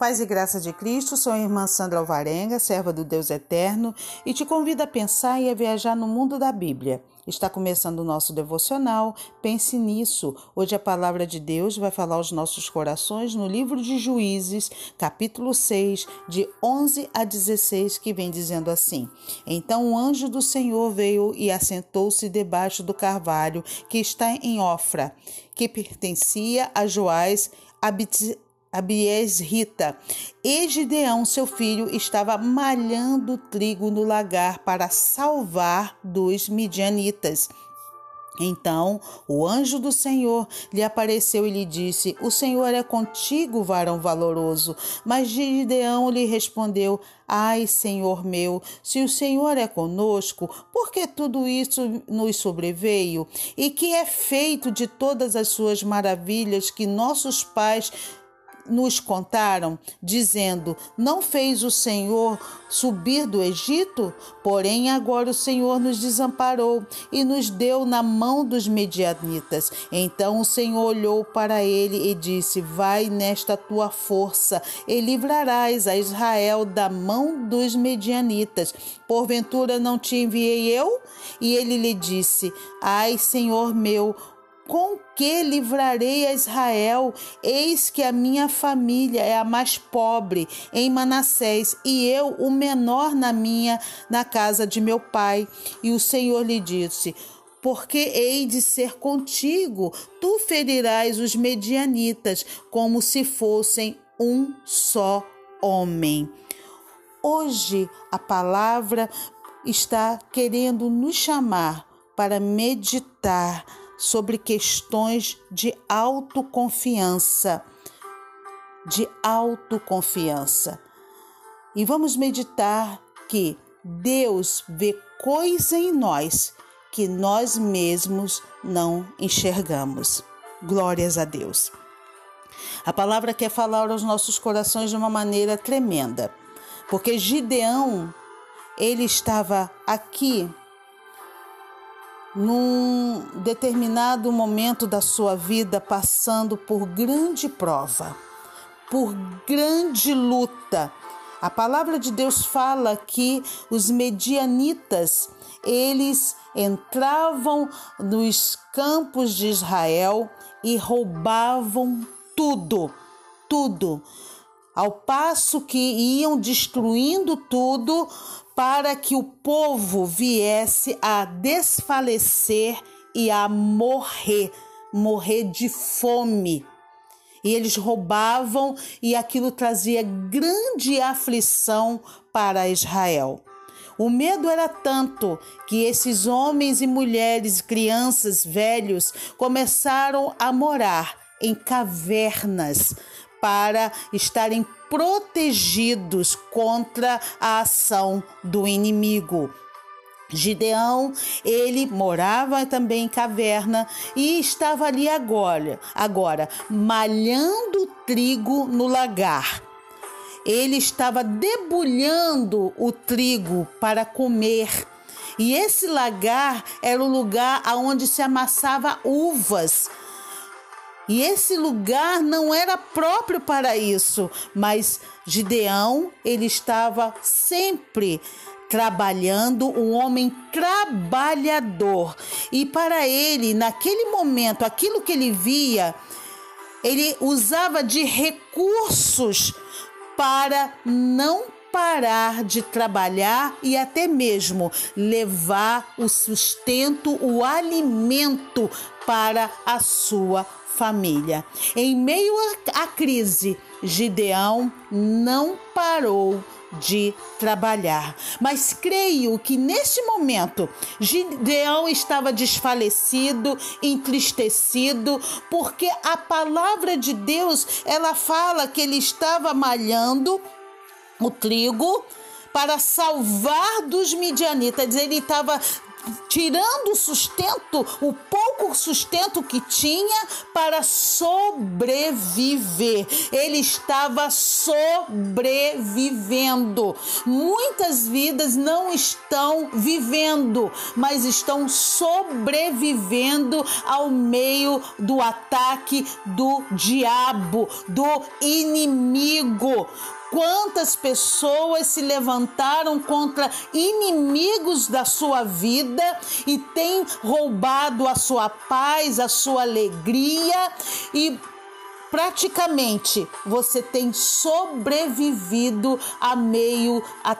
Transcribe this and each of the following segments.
Paz e graça de Cristo, sou a irmã Sandra Alvarenga, serva do Deus Eterno, e te convido a pensar e a viajar no mundo da Bíblia. Está começando o nosso devocional, pense nisso. Hoje a palavra de Deus vai falar aos nossos corações no livro de Juízes, capítulo 6, de 11 a 16, que vem dizendo assim: Então o anjo do Senhor veio e assentou-se debaixo do carvalho que está em Ofra, que pertencia a Joás Abies Rita. E Gideão, seu filho, estava malhando trigo no lagar para salvar dos midianitas. Então o anjo do Senhor lhe apareceu e lhe disse: O Senhor é contigo, varão valoroso. Mas Gideão lhe respondeu: Ai, Senhor meu, se o Senhor é conosco, por que tudo isso nos sobreveio? E que é feito de todas as suas maravilhas que nossos pais nos contaram, dizendo: Não fez o Senhor subir do Egito? Porém, agora o Senhor nos desamparou e nos deu na mão dos medianitas. Então o Senhor olhou para ele e disse: Vai nesta tua força e livrarás a Israel da mão dos medianitas. Porventura não te enviei eu? E ele lhe disse: Ai, Senhor meu, com que livrarei a Israel? Eis que a minha família é a mais pobre em Manassés e eu o menor na minha na casa de meu pai. E o Senhor lhe disse: porque hei de ser contigo, tu ferirás os medianitas como se fossem um só homem. Hoje a palavra está querendo nos chamar para meditar sobre questões de autoconfiança. De autoconfiança. E vamos meditar que Deus vê coisa em nós que nós mesmos não enxergamos. Glórias a Deus. A palavra quer falar aos nossos corações de uma maneira tremenda, porque Gideão, ele estava aqui num determinado momento da sua vida passando por grande prova, por grande luta. A palavra de Deus fala que os medianitas, eles entravam nos campos de Israel e roubavam tudo, tudo. Ao passo que iam destruindo tudo, para que o povo viesse a desfalecer e a morrer, morrer de fome. E eles roubavam e aquilo trazia grande aflição para Israel. O medo era tanto que esses homens e mulheres, crianças, velhos, começaram a morar em cavernas para estarem protegidos contra a ação do inimigo. Gideão, ele morava também em caverna e estava ali agora, agora malhando trigo no lagar. Ele estava debulhando o trigo para comer. E esse lagar era o lugar aonde se amassava uvas e esse lugar não era próprio para isso, mas Gideão, ele estava sempre trabalhando, um homem trabalhador. E para ele, naquele momento, aquilo que ele via, ele usava de recursos para não parar de trabalhar e até mesmo levar o sustento, o alimento para a sua família. Em meio à crise, Gideão não parou de trabalhar. Mas creio que neste momento Gideão estava desfalecido, entristecido, porque a palavra de Deus, ela fala que ele estava malhando o trigo para salvar dos midianitas. Ele estava tirando o sustento, o pouco sustento que tinha para sobreviver. Ele estava sobrevivendo. Muitas vidas não estão vivendo, mas estão sobrevivendo ao meio do ataque do diabo, do inimigo. Quantas pessoas se levantaram contra inimigos da sua vida e têm roubado a sua paz, a sua alegria? E praticamente você tem sobrevivido a meio a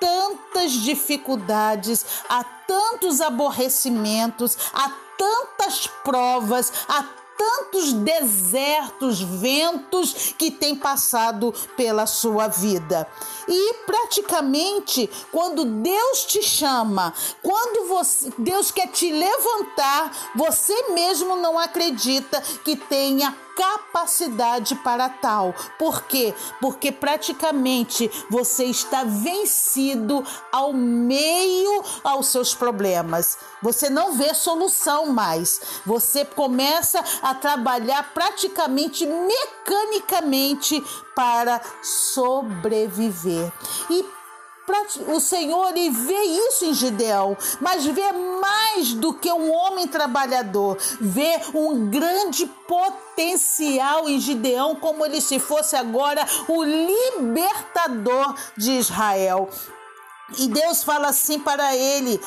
tantas dificuldades, a tantos aborrecimentos, a tantas provas, a tantos desertos, ventos que tem passado pela sua vida. E praticamente quando Deus te chama, quando você, Deus quer te levantar, você mesmo não acredita que tenha capacidade para tal. Por quê? Porque praticamente você está vencido ao meio aos seus problemas. Você não vê solução mais. Você começa a trabalhar praticamente mecanicamente para sobreviver. E o Senhor e vê isso em Gideão, mas vê mais do que um homem trabalhador, vê um grande potencial em Gideão, como ele se fosse agora o libertador de Israel. E Deus fala assim para ele: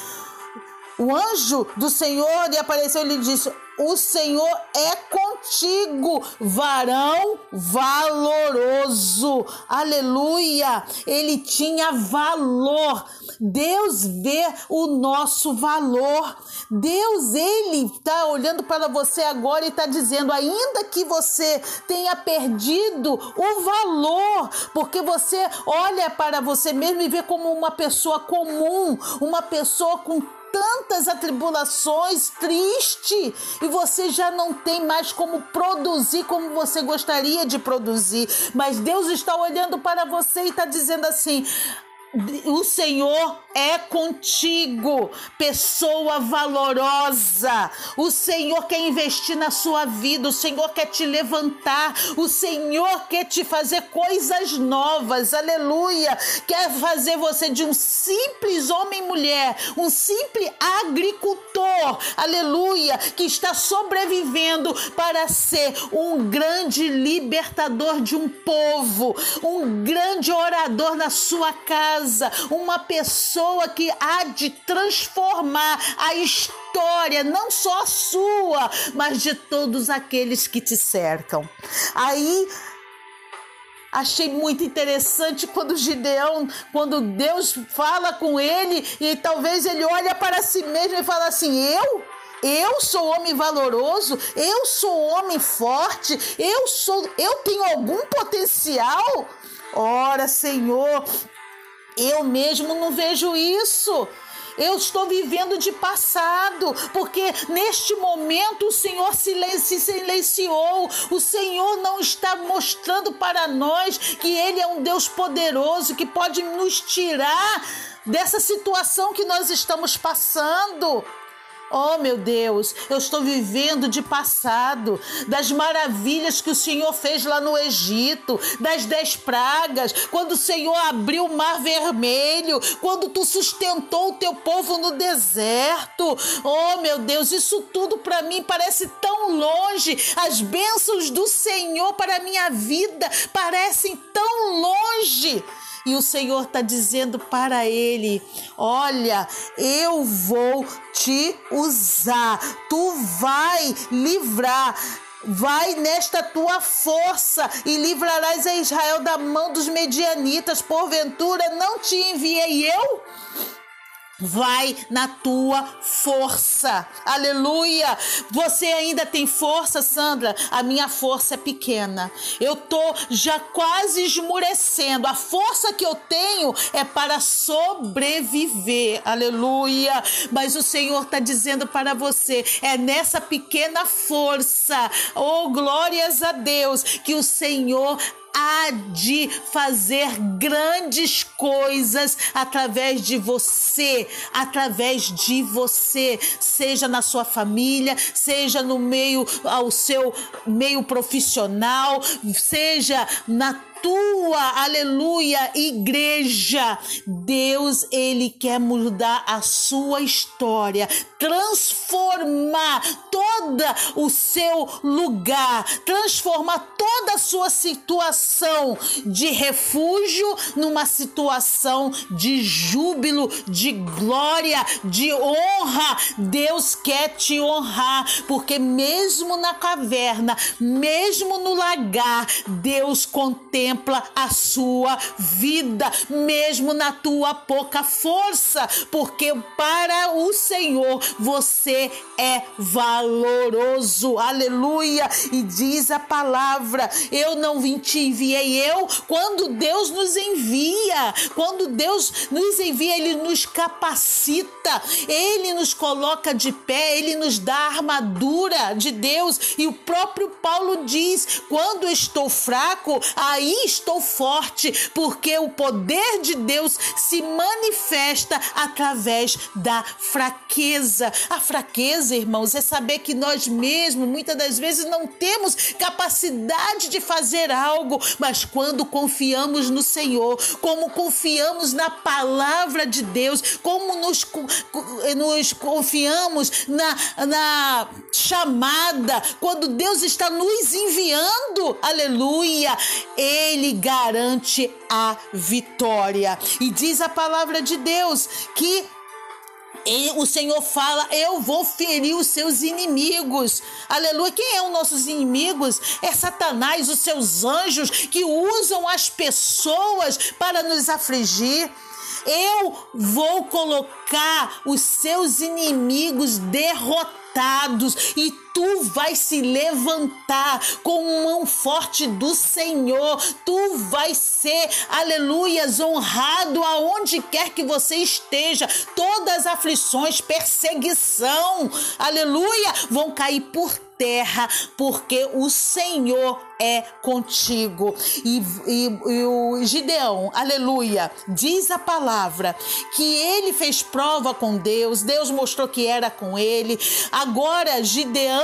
o anjo do Senhor lhe apareceu e lhe disse: O Senhor é contigo, varão valoroso. Aleluia! Ele tinha valor. Deus vê o nosso valor. Deus, ele está olhando para você agora e está dizendo: ainda que você tenha perdido o valor, porque você olha para você mesmo e vê como uma pessoa comum, uma pessoa com tantas atribulações, triste, e você já não tem mais como produzir como você gostaria de produzir. Mas Deus está olhando para você e está dizendo assim: o Senhor é contigo, pessoa valorosa. O Senhor quer investir na sua vida, o Senhor quer te levantar, o Senhor quer te fazer coisas novas. Aleluia! Quer fazer você de um simples homem e mulher, um simples agricultor. Aleluia! Que está sobrevivendo para ser um grande libertador de um povo, um grande orador na sua casa uma pessoa que há de transformar a história, não só a sua, mas de todos aqueles que te cercam. Aí Achei muito interessante quando Gideão, quando Deus fala com ele e talvez ele olha para si mesmo e fala assim: Eu? Eu sou homem valoroso, eu sou homem forte, eu sou, eu tenho algum potencial? Ora, Senhor, eu mesmo não vejo isso. Eu estou vivendo de passado, porque neste momento o Senhor se silenciou. O Senhor não está mostrando para nós que Ele é um Deus poderoso que pode nos tirar dessa situação que nós estamos passando. Oh, meu Deus, eu estou vivendo de passado, das maravilhas que o Senhor fez lá no Egito, das dez pragas, quando o Senhor abriu o mar vermelho, quando tu sustentou o teu povo no deserto. Oh, meu Deus, isso tudo para mim parece tão longe. As bênçãos do Senhor para a minha vida parecem tão. E o Senhor está dizendo para ele: Olha, eu vou te usar, tu vai livrar. Vai nesta tua força e livrarás a Israel da mão dos medianitas. Porventura não te enviei eu? Vai na tua força. Aleluia! Você ainda tem força, Sandra? A minha força é pequena. Eu tô já quase esmurecendo. A força que eu tenho é para sobreviver. Aleluia! Mas o Senhor está dizendo para você: é nessa pequena força, oh glórias a Deus, que o Senhor há de fazer grandes coisas através de você, através de você, seja na sua família, seja no meio ao seu meio profissional, seja na tua, aleluia, igreja. Deus, ele quer mudar a sua história, transformar toda o seu lugar, transformar toda a sua situação de refúgio numa situação de júbilo, de glória, de honra. Deus quer te honrar, porque mesmo na caverna, mesmo no lagar, Deus contempla a sua vida, mesmo na tua pouca força, porque para o Senhor você é valoroso. Aleluia! E diz a palavra: Eu não vim te enviei eu. Quando Deus nos envia, quando Deus nos envia, Ele nos capacita, Ele nos coloca de pé, Ele nos dá a armadura de Deus. E o próprio Paulo diz: Quando estou fraco, aí estou forte, porque o poder de Deus se manifesta através da fraqueza. A fraqueza, irmãos, é saber que nós mesmos, muitas das vezes, não temos capacidade de fazer algo, mas quando confiamos no Senhor, como confiamos na palavra de Deus, como nos, nos confiamos na, na chamada, quando Deus está nos enviando, aleluia, Ele garante a vitória. E diz a palavra de Deus que o Senhor fala: Eu vou ferir os seus inimigos. Aleluia. Quem é os nossos inimigos? É Satanás, os seus anjos que usam as pessoas para nos afligir. Eu vou colocar os seus inimigos derrotados e tu vai se levantar com mão forte do Senhor. Tu vai ser, aleluias, honrado aonde quer que você esteja. Todas as aflições, perseguição, aleluia, vão cair por terra, porque o Senhor é contigo. E, e, e, o Gideão, aleluia, diz a palavra que ele fez prova com Deus, Deus mostrou que era com ele. Agora, Gideão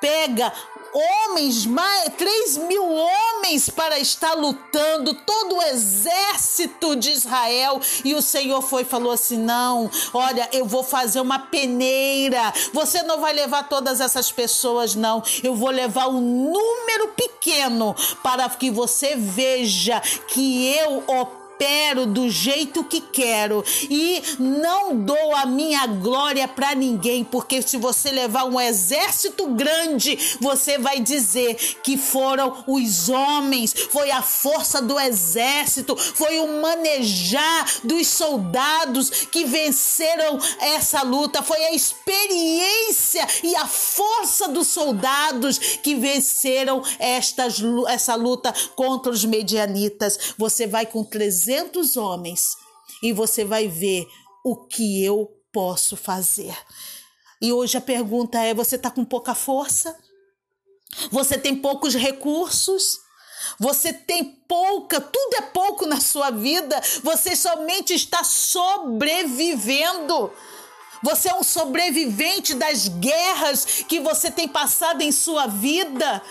pega homens, mais, 3 mil homens para estar lutando, todo o exército de Israel. E o Senhor foi e falou assim: Não, olha, eu vou fazer uma peneira. Você não vai levar todas essas pessoas, não. Eu vou levar um número pequeno para que você veja que eu opero opero do jeito que quero e não dou a minha glória para ninguém, porque se você levar um exército grande, você vai dizer que foram os homens, foi a força do exército, foi o manejar dos soldados que venceram essa luta, foi a experiência e a força dos soldados que venceram estas, essa luta contra os medianitas. Você vai com 300 300 homens e você vai ver o que eu posso fazer. E hoje a pergunta é: você está com pouca força? Você tem poucos recursos? Você tem pouca, tudo é pouco na sua vida, você somente está sobrevivendo. Você é um sobrevivente das guerras que você tem passado em sua vida.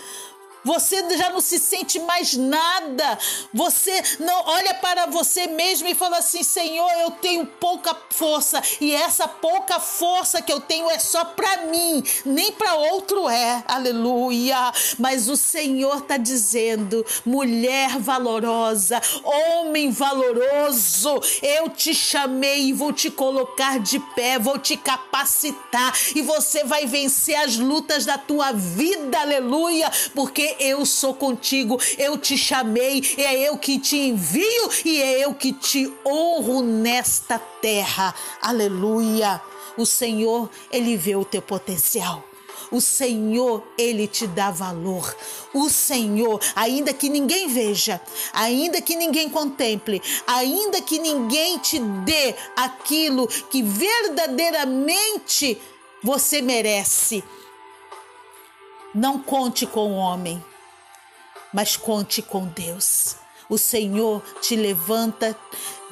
Você já não se sente mais nada. Você não olha para você mesmo e fala assim: Senhor, eu tenho pouca força e essa pouca força que eu tenho é só para mim, nem para outro é. Aleluia. Mas o Senhor está dizendo: mulher valorosa, homem valoroso, eu te chamei e vou te colocar de pé, vou te capacitar e você vai vencer as lutas da tua vida. Aleluia. Porque eu sou contigo, eu te chamei, é eu que te envio e é eu que te honro nesta terra. Aleluia. O Senhor, ele vê o teu potencial. O Senhor, ele te dá valor. O Senhor, ainda que ninguém veja, ainda que ninguém contemple, ainda que ninguém te dê aquilo que verdadeiramente você merece, não conte com o homem, mas conte com Deus. O Senhor te levanta,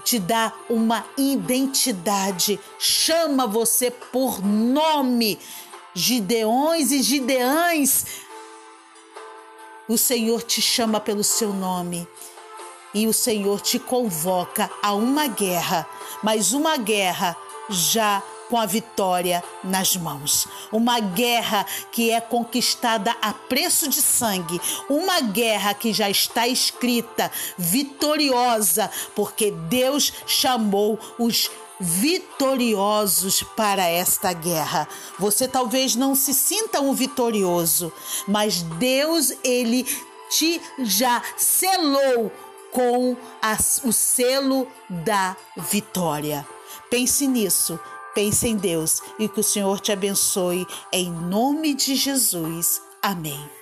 te dá uma identidade, chama você por nome. Gideões e Gideãs, o Senhor te chama pelo seu nome e o Senhor te convoca a uma guerra, mas uma guerra já com a vitória nas mãos. Uma guerra que é conquistada a preço de sangue, uma guerra que já está escrita, vitoriosa, porque Deus chamou os vitoriosos para esta guerra. Você talvez não se sinta um vitorioso, mas Deus ele te já selou com as, o selo da vitória. Pense nisso, pense em Deus e que o Senhor te abençoe em nome de Jesus. Amém.